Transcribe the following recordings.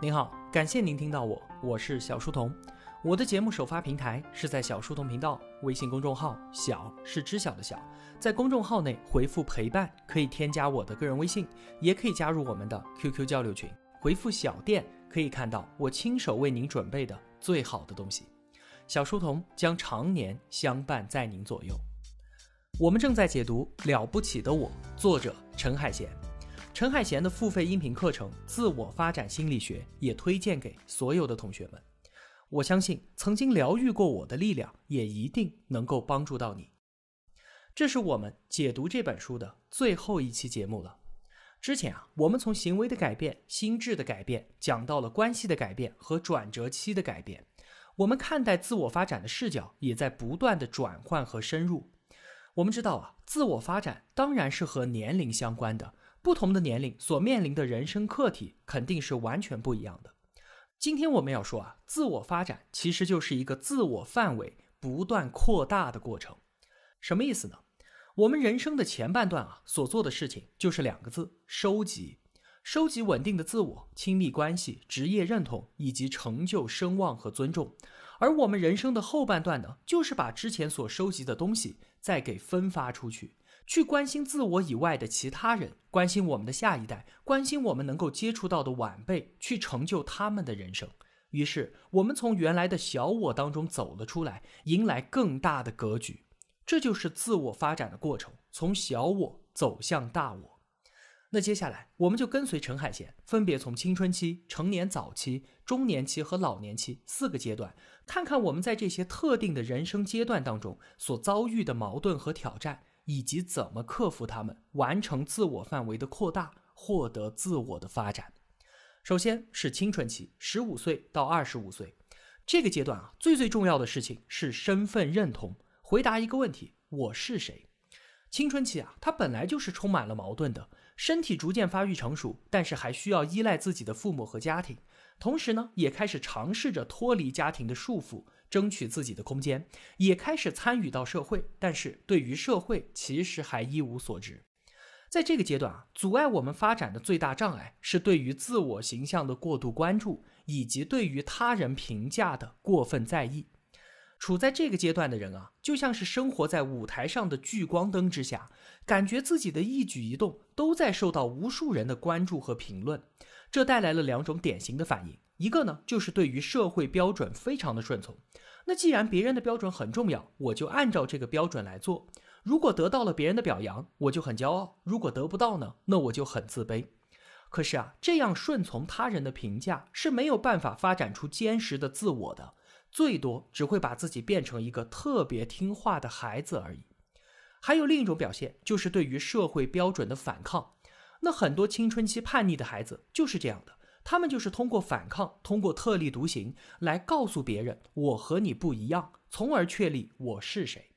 您好，感谢您听到我，我是小书童。我的节目首发平台是在小书童频道微信公众号，小是知晓的小，在公众号内回复陪伴可以添加我的个人微信，也可以加入我们的 QQ 交流群。回复小店可以看到我亲手为您准备的最好的东西。小书童将常年相伴在您左右。我们正在解读《了不起的我》，作者陈海贤。陈海贤的付费音频课程《自我发展心理学》也推荐给所有的同学们。我相信曾经疗愈过我的力量，也一定能够帮助到你。这是我们解读这本书的最后一期节目了。之前啊，我们从行为的改变、心智的改变，讲到了关系的改变和转折期的改变。我们看待自我发展的视角也在不断的转换和深入。我们知道啊，自我发展当然是和年龄相关的。不同的年龄所面临的人生课题肯定是完全不一样的。今天我们要说啊，自我发展其实就是一个自我范围不断扩大的过程。什么意思呢？我们人生的前半段啊，所做的事情就是两个字：收集。收集稳定的自我、亲密关系、职业认同以及成就、声望和尊重。而我们人生的后半段呢，就是把之前所收集的东西再给分发出去。去关心自我以外的其他人，关心我们的下一代，关心我们能够接触到的晚辈，去成就他们的人生。于是，我们从原来的小我当中走了出来，迎来更大的格局。这就是自我发展的过程，从小我走向大我。那接下来，我们就跟随陈海贤，分别从青春期、成年早期、中年期和老年期四个阶段，看看我们在这些特定的人生阶段当中所遭遇的矛盾和挑战。以及怎么克服它们，完成自我范围的扩大，获得自我的发展。首先是青春期，十五岁到二十五岁这个阶段啊，最最重要的事情是身份认同，回答一个问题：我是谁？青春期啊，它本来就是充满了矛盾的，身体逐渐发育成熟，但是还需要依赖自己的父母和家庭。同时呢，也开始尝试着脱离家庭的束缚，争取自己的空间，也开始参与到社会，但是对于社会其实还一无所知。在这个阶段啊，阻碍我们发展的最大障碍是对于自我形象的过度关注，以及对于他人评价的过分在意。处在这个阶段的人啊，就像是生活在舞台上的聚光灯之下，感觉自己的一举一动都在受到无数人的关注和评论。这带来了两种典型的反应：一个呢，就是对于社会标准非常的顺从。那既然别人的标准很重要，我就按照这个标准来做。如果得到了别人的表扬，我就很骄傲；如果得不到呢，那我就很自卑。可是啊，这样顺从他人的评价是没有办法发展出坚实的自我的。最多只会把自己变成一个特别听话的孩子而已。还有另一种表现，就是对于社会标准的反抗。那很多青春期叛逆的孩子就是这样的，他们就是通过反抗，通过特立独行来告诉别人我和你不一样，从而确立我是谁。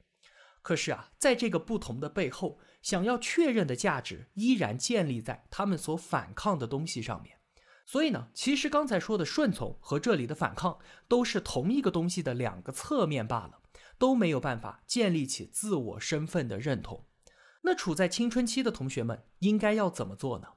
可是啊，在这个不同的背后，想要确认的价值依然建立在他们所反抗的东西上面。所以呢，其实刚才说的顺从和这里的反抗都是同一个东西的两个侧面罢了，都没有办法建立起自我身份的认同。那处在青春期的同学们应该要怎么做呢？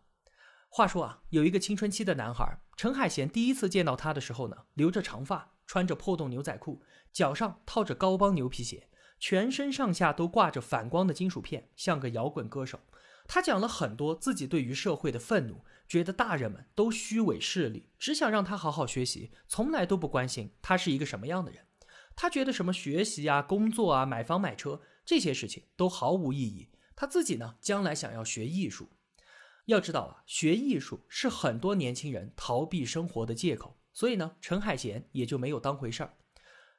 话说啊，有一个青春期的男孩陈海贤，第一次见到他的时候呢，留着长发，穿着破洞牛仔裤，脚上套着高帮牛皮鞋，全身上下都挂着反光的金属片，像个摇滚歌手。他讲了很多自己对于社会的愤怒，觉得大人们都虚伪势利，只想让他好好学习，从来都不关心他是一个什么样的人。他觉得什么学习啊、工作啊、买房买车这些事情都毫无意义。他自己呢，将来想要学艺术。要知道啊，学艺术是很多年轻人逃避生活的借口，所以呢，陈海贤也就没有当回事儿。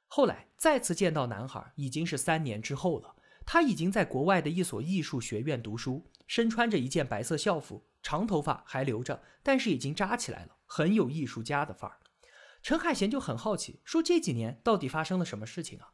后来再次见到男孩，已经是三年之后了。他已经在国外的一所艺术学院读书，身穿着一件白色校服，长头发还留着，但是已经扎起来了，很有艺术家的范儿。陈海贤就很好奇，说这几年到底发生了什么事情啊？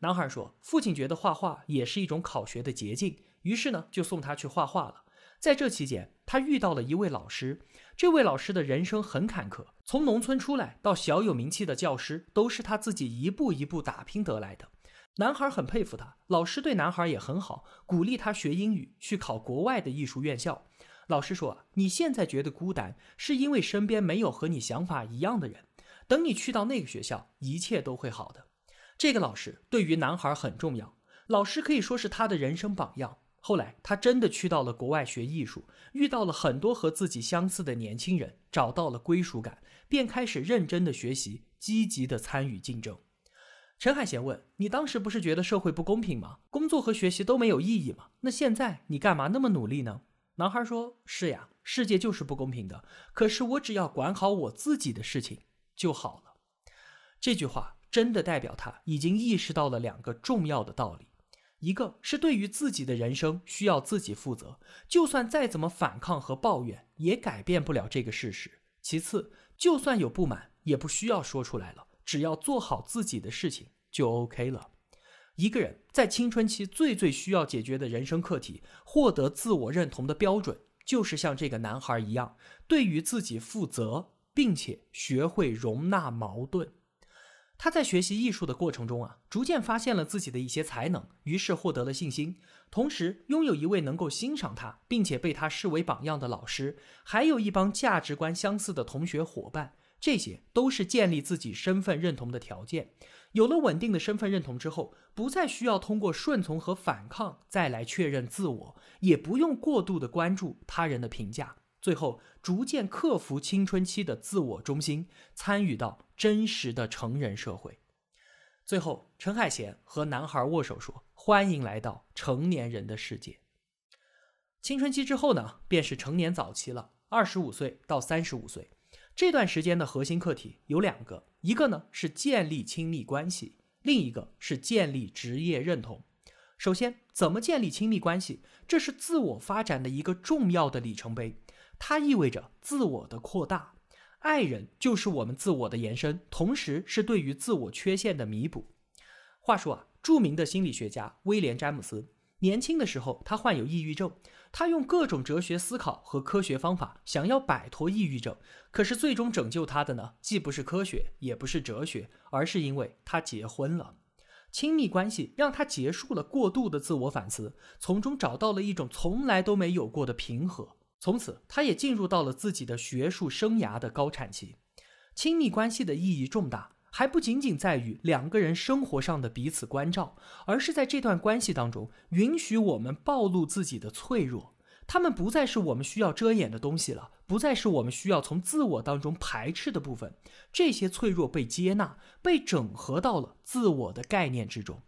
男孩说，父亲觉得画画也是一种考学的捷径，于是呢就送他去画画了。在这期间，他遇到了一位老师，这位老师的人生很坎坷，从农村出来到小有名气的教师，都是他自己一步一步打拼得来的。男孩很佩服他，老师对男孩也很好，鼓励他学英语，去考国外的艺术院校。老师说，你现在觉得孤单，是因为身边没有和你想法一样的人。等你去到那个学校，一切都会好的。这个老师对于男孩很重要，老师可以说是他的人生榜样。后来他真的去到了国外学艺术，遇到了很多和自己相似的年轻人，找到了归属感，便开始认真的学习，积极的参与竞争。陈海贤问：“你当时不是觉得社会不公平吗？工作和学习都没有意义吗？那现在你干嘛那么努力呢？”男孩说：“是呀，世界就是不公平的。可是我只要管好我自己的事情就好了。”这句话真的代表他已经意识到了两个重要的道理：一个是对于自己的人生需要自己负责，就算再怎么反抗和抱怨，也改变不了这个事实；其次，就算有不满，也不需要说出来了。只要做好自己的事情就 OK 了。一个人在青春期最最需要解决的人生课题，获得自我认同的标准，就是像这个男孩一样，对于自己负责，并且学会容纳矛盾。他在学习艺术的过程中啊，逐渐发现了自己的一些才能，于是获得了信心，同时拥有一位能够欣赏他，并且被他视为榜样的老师，还有一帮价值观相似的同学伙伴。这些都是建立自己身份认同的条件。有了稳定的身份认同之后，不再需要通过顺从和反抗再来确认自我，也不用过度的关注他人的评价。最后，逐渐克服青春期的自我中心，参与到真实的成人社会。最后，陈海贤和男孩握手说：“欢迎来到成年人的世界。”青春期之后呢，便是成年早期了，二十五岁到三十五岁。这段时间的核心课题有两个，一个呢是建立亲密关系，另一个是建立职业认同。首先，怎么建立亲密关系？这是自我发展的一个重要的里程碑，它意味着自我的扩大。爱人就是我们自我的延伸，同时是对于自我缺陷的弥补。话说啊，著名的心理学家威廉·詹姆斯。年轻的时候，他患有抑郁症，他用各种哲学思考和科学方法想要摆脱抑郁症，可是最终拯救他的呢，既不是科学，也不是哲学，而是因为他结婚了。亲密关系让他结束了过度的自我反思，从中找到了一种从来都没有过的平和。从此，他也进入到了自己的学术生涯的高产期。亲密关系的意义重大。还不仅仅在于两个人生活上的彼此关照，而是在这段关系当中，允许我们暴露自己的脆弱。他们不再是我们需要遮掩的东西了，不再是我们需要从自我当中排斥的部分。这些脆弱被接纳，被整合到了自我的概念之中。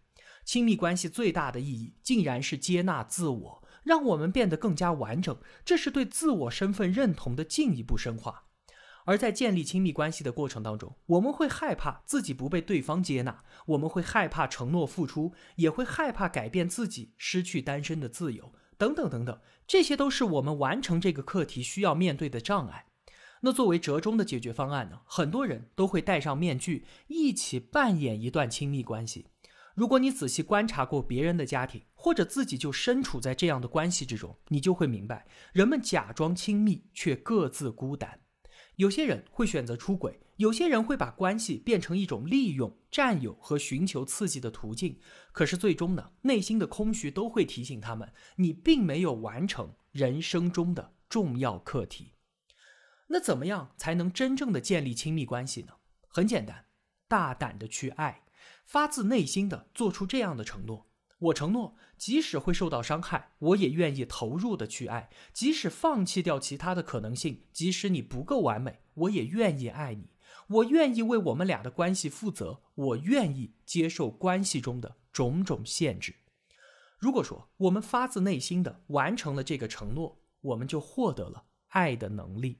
亲密关系最大的意义，竟然是接纳自我，让我们变得更加完整。这是对自我身份认同的进一步深化。而在建立亲密关系的过程当中，我们会害怕自己不被对方接纳，我们会害怕承诺付出，也会害怕改变自己，失去单身的自由，等等等等，这些都是我们完成这个课题需要面对的障碍。那作为折中的解决方案呢？很多人都会戴上面具，一起扮演一段亲密关系。如果你仔细观察过别人的家庭，或者自己就身处在这样的关系之中，你就会明白，人们假装亲密，却各自孤单。有些人会选择出轨，有些人会把关系变成一种利用、占有和寻求刺激的途径。可是最终呢，内心的空虚都会提醒他们，你并没有完成人生中的重要课题。那怎么样才能真正的建立亲密关系呢？很简单，大胆的去爱，发自内心的做出这样的承诺。我承诺，即使会受到伤害，我也愿意投入的去爱；即使放弃掉其他的可能性，即使你不够完美，我也愿意爱你。我愿意为我们俩的关系负责，我愿意接受关系中的种种限制。如果说我们发自内心的完成了这个承诺，我们就获得了爱的能力。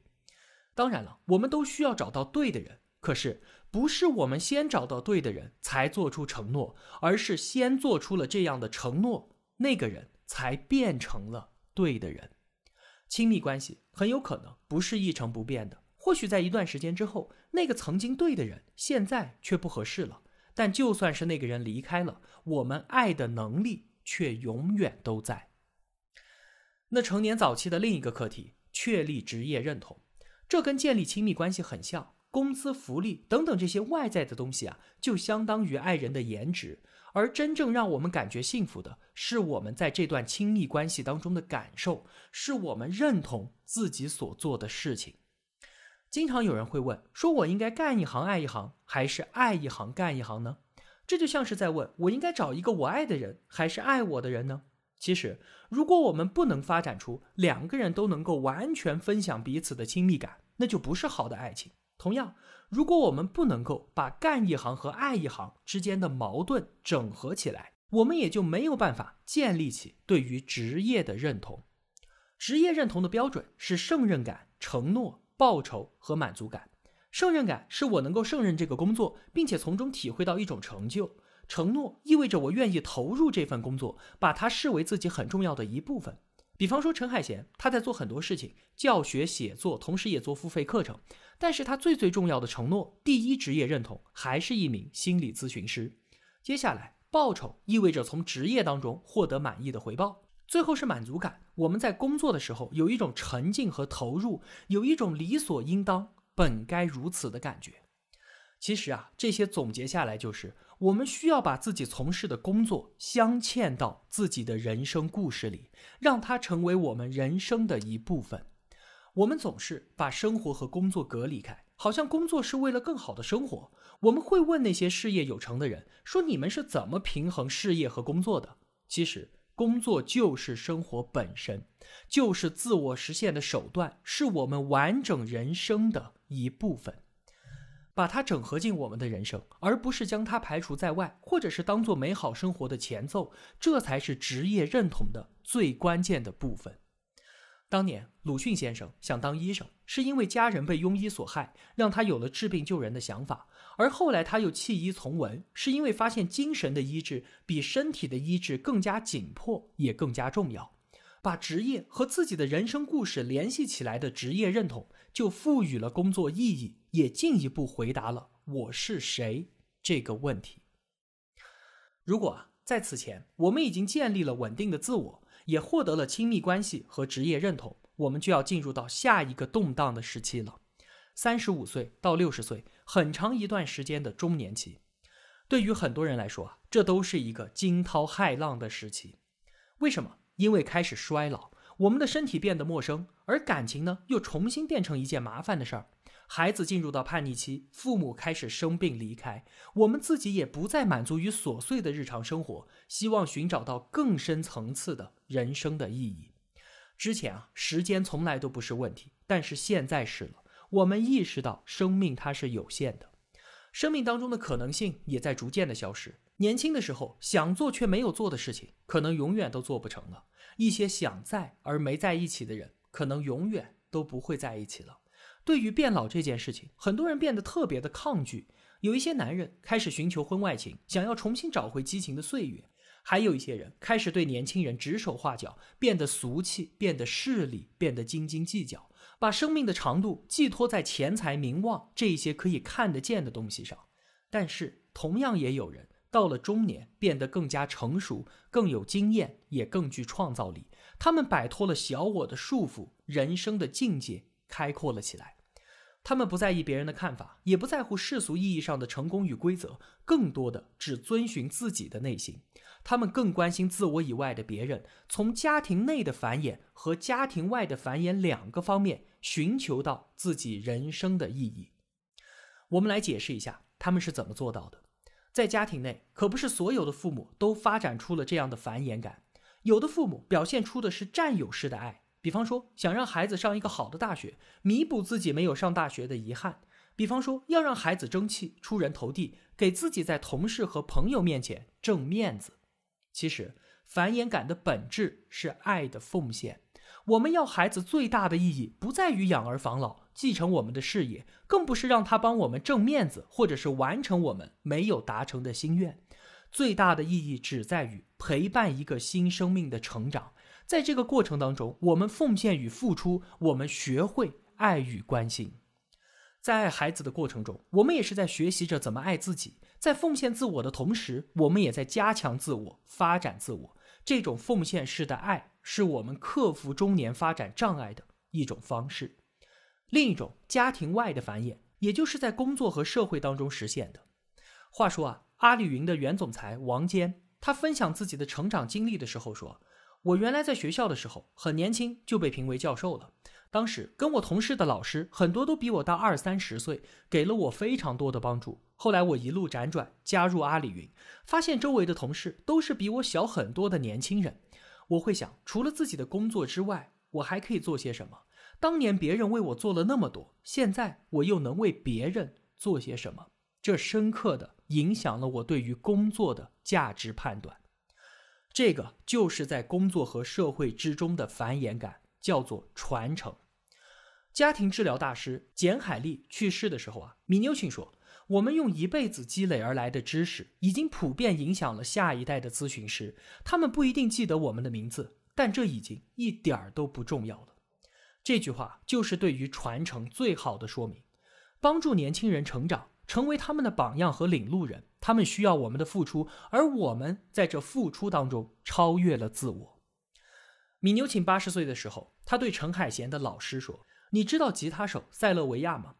当然了，我们都需要找到对的人。可是，不是我们先找到对的人才做出承诺，而是先做出了这样的承诺，那个人才变成了对的人。亲密关系很有可能不是一成不变的，或许在一段时间之后，那个曾经对的人现在却不合适了。但就算是那个人离开了，我们爱的能力却永远都在。那成年早期的另一个课题，确立职业认同，这跟建立亲密关系很像。工资、福利等等这些外在的东西啊，就相当于爱人的颜值。而真正让我们感觉幸福的，是我们在这段亲密关系当中的感受，是我们认同自己所做的事情。经常有人会问，说我应该干一行爱一行，还是爱一行干一行呢？这就像是在问我应该找一个我爱的人，还是爱我的人呢？其实，如果我们不能发展出两个人都能够完全分享彼此的亲密感，那就不是好的爱情。同样，如果我们不能够把干一行和爱一行之间的矛盾整合起来，我们也就没有办法建立起对于职业的认同。职业认同的标准是胜任感、承诺、报酬和满足感。胜任感是我能够胜任这个工作，并且从中体会到一种成就；承诺意味着我愿意投入这份工作，把它视为自己很重要的一部分。比方说，陈海贤他在做很多事情，教学、写作，同时也做付费课程。但是他最最重要的承诺，第一职业认同还是一名心理咨询师。接下来，报酬意味着从职业当中获得满意的回报。最后是满足感，我们在工作的时候有一种沉浸和投入，有一种理所应当、本该如此的感觉。其实啊，这些总结下来就是。我们需要把自己从事的工作镶嵌到自己的人生故事里，让它成为我们人生的一部分。我们总是把生活和工作隔离开，好像工作是为了更好的生活。我们会问那些事业有成的人说：“你们是怎么平衡事业和工作的？”其实，工作就是生活本身，就是自我实现的手段，是我们完整人生的一部分。把它整合进我们的人生，而不是将它排除在外，或者是当做美好生活的前奏，这才是职业认同的最关键的部分。当年鲁迅先生想当医生，是因为家人被庸医所害，让他有了治病救人的想法；而后来他又弃医从文，是因为发现精神的医治比身体的医治更加紧迫，也更加重要。把职业和自己的人生故事联系起来的职业认同，就赋予了工作意义，也进一步回答了“我是谁”这个问题。如果在此前我们已经建立了稳定的自我，也获得了亲密关系和职业认同，我们就要进入到下一个动荡的时期了。三十五岁到六十岁，很长一段时间的中年期，对于很多人来说啊，这都是一个惊涛骇浪的时期。为什么？因为开始衰老，我们的身体变得陌生，而感情呢又重新变成一件麻烦的事儿。孩子进入到叛逆期，父母开始生病离开，我们自己也不再满足于琐碎的日常生活，希望寻找到更深层次的人生的意义。之前啊，时间从来都不是问题，但是现在是了。我们意识到生命它是有限的，生命当中的可能性也在逐渐的消失。年轻的时候想做却没有做的事情，可能永远都做不成了。一些想在而没在一起的人，可能永远都不会在一起了。对于变老这件事情，很多人变得特别的抗拒。有一些男人开始寻求婚外情，想要重新找回激情的岁月；还有一些人开始对年轻人指手画脚，变得俗气，变得势利，变得斤斤计较，把生命的长度寄托在钱财、名望这些可以看得见的东西上。但是，同样也有人。到了中年，变得更加成熟，更有经验，也更具创造力。他们摆脱了小我的束缚，人生的境界开阔了起来。他们不在意别人的看法，也不在乎世俗意义上的成功与规则，更多的只遵循自己的内心。他们更关心自我以外的别人，从家庭内的繁衍和家庭外的繁衍两个方面寻求到自己人生的意义。我们来解释一下他们是怎么做到的。在家庭内，可不是所有的父母都发展出了这样的繁衍感。有的父母表现出的是占有式的爱，比方说想让孩子上一个好的大学，弥补自己没有上大学的遗憾；比方说要让孩子争气、出人头地，给自己在同事和朋友面前挣面子。其实，繁衍感的本质是爱的奉献。我们要孩子最大的意义，不在于养儿防老。继承我们的事业，更不是让他帮我们挣面子，或者是完成我们没有达成的心愿。最大的意义只在于陪伴一个新生命的成长。在这个过程当中，我们奉献与付出，我们学会爱与关心。在爱孩子的过程中，我们也是在学习着怎么爱自己。在奉献自我的同时，我们也在加强自我、发展自我。这种奉献式的爱，是我们克服中年发展障碍的一种方式。另一种家庭外的繁衍，也就是在工作和社会当中实现的。话说啊，阿里云的原总裁王坚，他分享自己的成长经历的时候说：“我原来在学校的时候很年轻就被评为教授了。当时跟我同事的老师很多都比我大二三十岁，给了我非常多的帮助。后来我一路辗转加入阿里云，发现周围的同事都是比我小很多的年轻人。我会想，除了自己的工作之外，我还可以做些什么？当年别人为我做了那么多，现在我又能为别人做些什么？这深刻的。”影响了我对于工作的价值判断，这个就是在工作和社会之中的繁衍感，叫做传承。家庭治疗大师简海利去世的时候啊，米纽钦说：“我们用一辈子积累而来的知识，已经普遍影响了下一代的咨询师。他们不一定记得我们的名字，但这已经一点儿都不重要了。”这句话就是对于传承最好的说明，帮助年轻人成长。成为他们的榜样和领路人，他们需要我们的付出，而我们在这付出当中超越了自我。米纽钦八十岁的时候，他对陈海贤的老师说：“你知道吉他手塞勒维亚吗？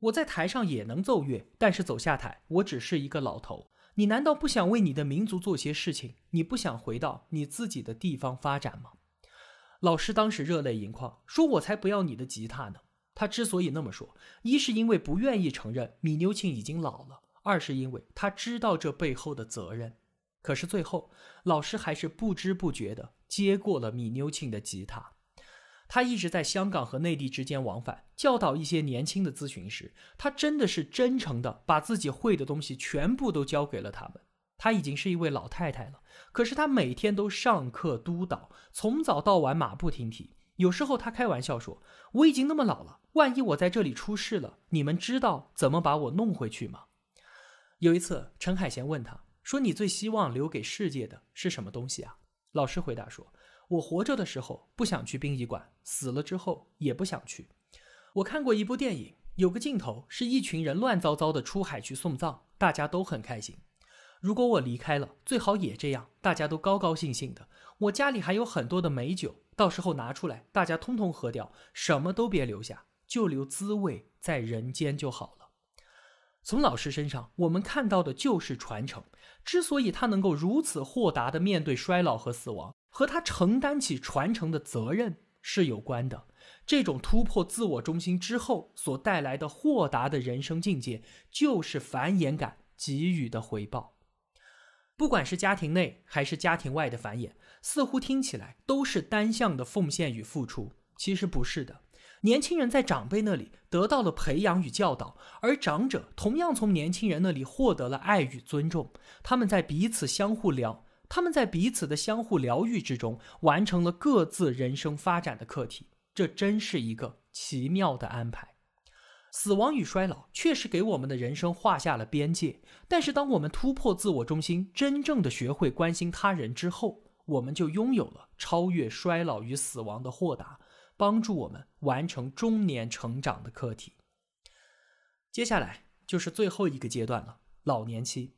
我在台上也能奏乐，但是走下台，我只是一个老头。你难道不想为你的民族做些事情？你不想回到你自己的地方发展吗？”老师当时热泪盈眶，说：“我才不要你的吉他呢。”他之所以那么说，一是因为不愿意承认米牛庆已经老了，二是因为他知道这背后的责任。可是最后，老师还是不知不觉地接过了米纽庆的吉他。他一直在香港和内地之间往返，教导一些年轻的咨询师。他真的是真诚地把自己会的东西全部都教给了他们。他已经是一位老太太了，可是他每天都上课督导，从早到晚马不停蹄。有时候他开玩笑说：“我已经那么老了，万一我在这里出事了，你们知道怎么把我弄回去吗？”有一次，陈海贤问他说：“你最希望留给世界的是什么东西啊？”老师回答说：“我活着的时候不想去殡仪馆，死了之后也不想去。”我看过一部电影，有个镜头是一群人乱糟糟的出海去送葬，大家都很开心。如果我离开了，最好也这样，大家都高高兴兴的。我家里还有很多的美酒。到时候拿出来，大家通通喝掉，什么都别留下，就留滋味在人间就好了。从老师身上，我们看到的就是传承。之所以他能够如此豁达地面对衰老和死亡，和他承担起传承的责任是有关的。这种突破自我中心之后所带来的豁达的人生境界，就是繁衍感给予的回报。不管是家庭内还是家庭外的繁衍。似乎听起来都是单向的奉献与付出，其实不是的。年轻人在长辈那里得到了培养与教导，而长者同样从年轻人那里获得了爱与尊重。他们在彼此相互疗，他们在彼此的相互疗愈之中，完成了各自人生发展的课题。这真是一个奇妙的安排。死亡与衰老确实给我们的人生画下了边界，但是当我们突破自我中心，真正的学会关心他人之后，我们就拥有了超越衰老与死亡的豁达，帮助我们完成中年成长的课题。接下来就是最后一个阶段了，老年期。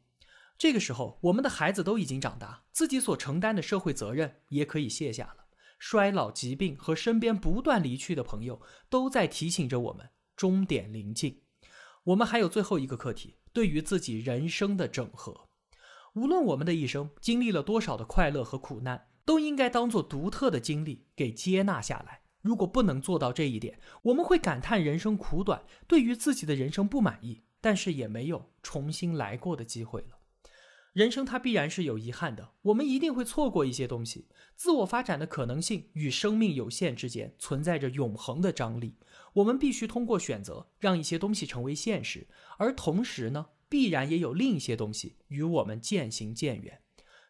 这个时候，我们的孩子都已经长大，自己所承担的社会责任也可以卸下了。衰老、疾病和身边不断离去的朋友，都在提醒着我们终点临近。我们还有最后一个课题，对于自己人生的整合。无论我们的一生经历了多少的快乐和苦难，都应该当做独特的经历给接纳下来。如果不能做到这一点，我们会感叹人生苦短，对于自己的人生不满意，但是也没有重新来过的机会了。人生它必然是有遗憾的，我们一定会错过一些东西。自我发展的可能性与生命有限之间存在着永恒的张力，我们必须通过选择让一些东西成为现实，而同时呢？必然也有另一些东西与我们渐行渐远。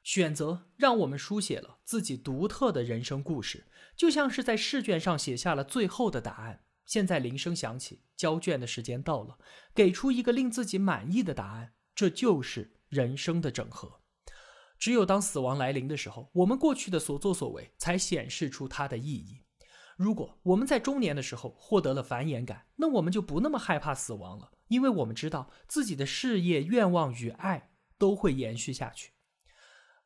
选择让我们书写了自己独特的人生故事，就像是在试卷上写下了最后的答案。现在铃声响起，交卷的时间到了，给出一个令自己满意的答案，这就是人生的整合。只有当死亡来临的时候，我们过去的所作所为才显示出它的意义。如果我们在中年的时候获得了繁衍感，那我们就不那么害怕死亡了。因为我们知道自己的事业、愿望与爱都会延续下去。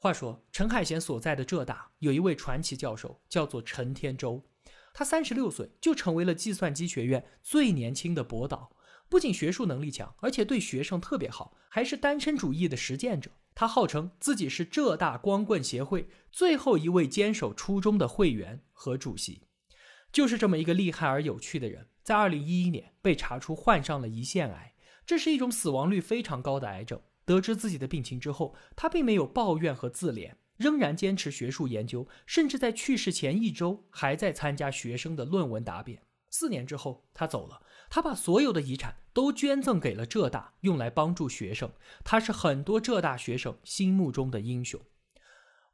话说，陈海贤所在的浙大有一位传奇教授，叫做陈天舟。他三十六岁就成为了计算机学院最年轻的博导。不仅学术能力强，而且对学生特别好，还是单身主义的实践者。他号称自己是浙大光棍协会最后一位坚守初衷的会员和主席。就是这么一个厉害而有趣的人，在二零一一年被查出患上了胰腺癌，这是一种死亡率非常高的癌症。得知自己的病情之后，他并没有抱怨和自怜，仍然坚持学术研究，甚至在去世前一周还在参加学生的论文答辩。四年之后，他走了。他把所有的遗产都捐赠给了浙大，用来帮助学生。他是很多浙大学生心目中的英雄。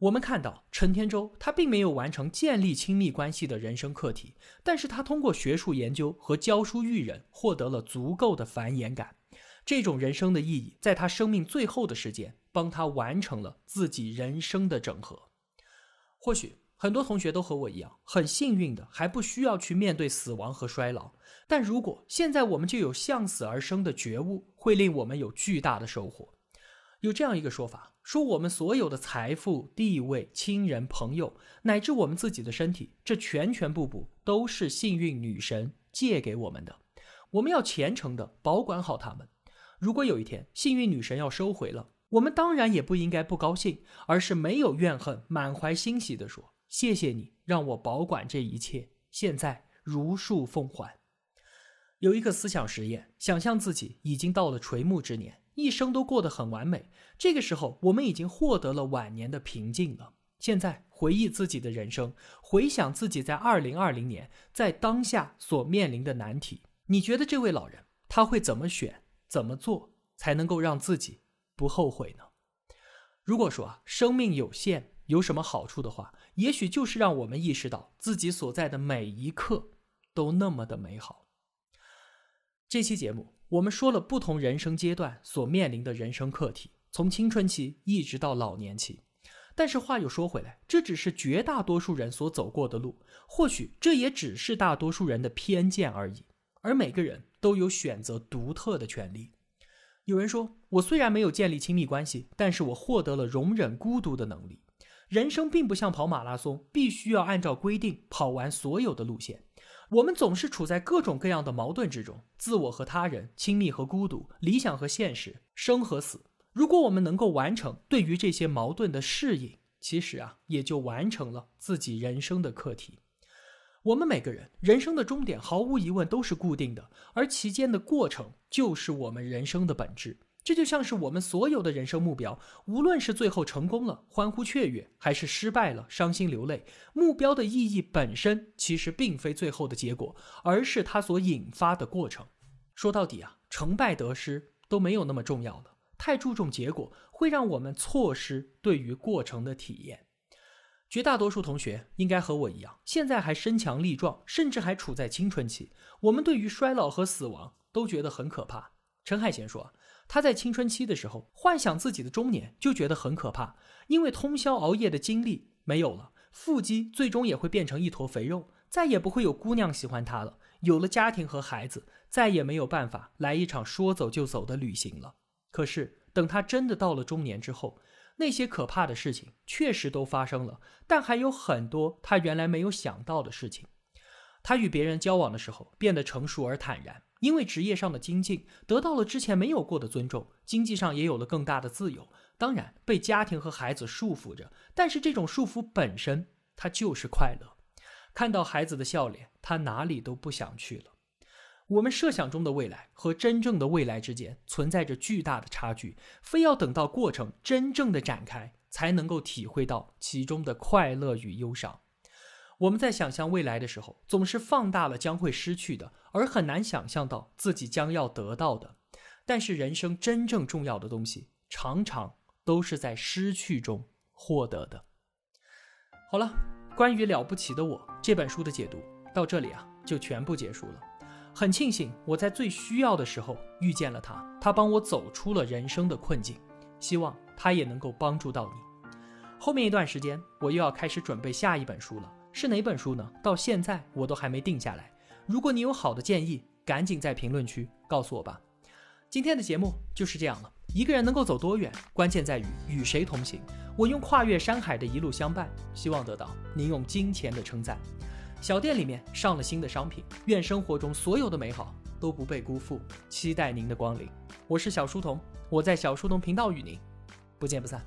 我们看到陈天舟，他并没有完成建立亲密关系的人生课题，但是他通过学术研究和教书育人，获得了足够的繁衍感。这种人生的意义，在他生命最后的时间，帮他完成了自己人生的整合。或许很多同学都和我一样，很幸运的还不需要去面对死亡和衰老。但如果现在我们就有向死而生的觉悟，会令我们有巨大的收获。有这样一个说法，说我们所有的财富、地位、亲人、朋友，乃至我们自己的身体，这全全部部都是幸运女神借给我们的。我们要虔诚的保管好它们。如果有一天幸运女神要收回了，我们当然也不应该不高兴，而是没有怨恨，满怀欣喜地说：“谢谢你让我保管这一切，现在如数奉还。”有一个思想实验，想象自己已经到了垂暮之年，一生都过得很完美。这个时候，我们已经获得了晚年的平静了。现在回忆自己的人生，回想自己在二零二零年在当下所面临的难题，你觉得这位老人他会怎么选？怎么做才能够让自己不后悔呢？如果说啊，生命有限有什么好处的话，也许就是让我们意识到自己所在的每一刻都那么的美好。这期节目我们说了不同人生阶段所面临的人生课题，从青春期一直到老年期。但是话又说回来，这只是绝大多数人所走过的路，或许这也只是大多数人的偏见而已。而每个人都有选择独特的权利。有人说，我虽然没有建立亲密关系，但是我获得了容忍孤独的能力。人生并不像跑马拉松，必须要按照规定跑完所有的路线。我们总是处在各种各样的矛盾之中：自我和他人、亲密和孤独、理想和现实、生和死。如果我们能够完成对于这些矛盾的适应，其实啊，也就完成了自己人生的课题。我们每个人人生的终点毫无疑问都是固定的，而其间的过程就是我们人生的本质。这就像是我们所有的人生目标，无论是最后成功了欢呼雀跃，还是失败了伤心流泪，目标的意义本身其实并非最后的结果，而是它所引发的过程。说到底啊，成败得失都没有那么重要了。太注重结果，会让我们错失对于过程的体验。绝大多数同学应该和我一样，现在还身强力壮，甚至还处在青春期。我们对于衰老和死亡都觉得很可怕。陈海贤说，他在青春期的时候幻想自己的中年就觉得很可怕，因为通宵熬夜的精力没有了，腹肌最终也会变成一坨肥肉，再也不会有姑娘喜欢他了。有了家庭和孩子，再也没有办法来一场说走就走的旅行了。可是等他真的到了中年之后，那些可怕的事情确实都发生了，但还有很多他原来没有想到的事情。他与别人交往的时候变得成熟而坦然，因为职业上的精进得到了之前没有过的尊重，经济上也有了更大的自由。当然被家庭和孩子束缚着，但是这种束缚本身，他就是快乐。看到孩子的笑脸，他哪里都不想去了。我们设想中的未来和真正的未来之间存在着巨大的差距，非要等到过程真正的展开，才能够体会到其中的快乐与忧伤。我们在想象未来的时候，总是放大了将会失去的，而很难想象到自己将要得到的。但是人生真正重要的东西，常常都是在失去中获得的。好了，关于《了不起的我》这本书的解读到这里啊，就全部结束了。很庆幸我在最需要的时候遇见了他，他帮我走出了人生的困境，希望他也能够帮助到你。后面一段时间我又要开始准备下一本书了，是哪本书呢？到现在我都还没定下来。如果你有好的建议，赶紧在评论区告诉我吧。今天的节目就是这样了。一个人能够走多远，关键在于与谁同行。我用跨越山海的一路相伴，希望得到您用金钱的称赞。小店里面上了新的商品，愿生活中所有的美好都不被辜负，期待您的光临。我是小书童，我在小书童频道与您不见不散。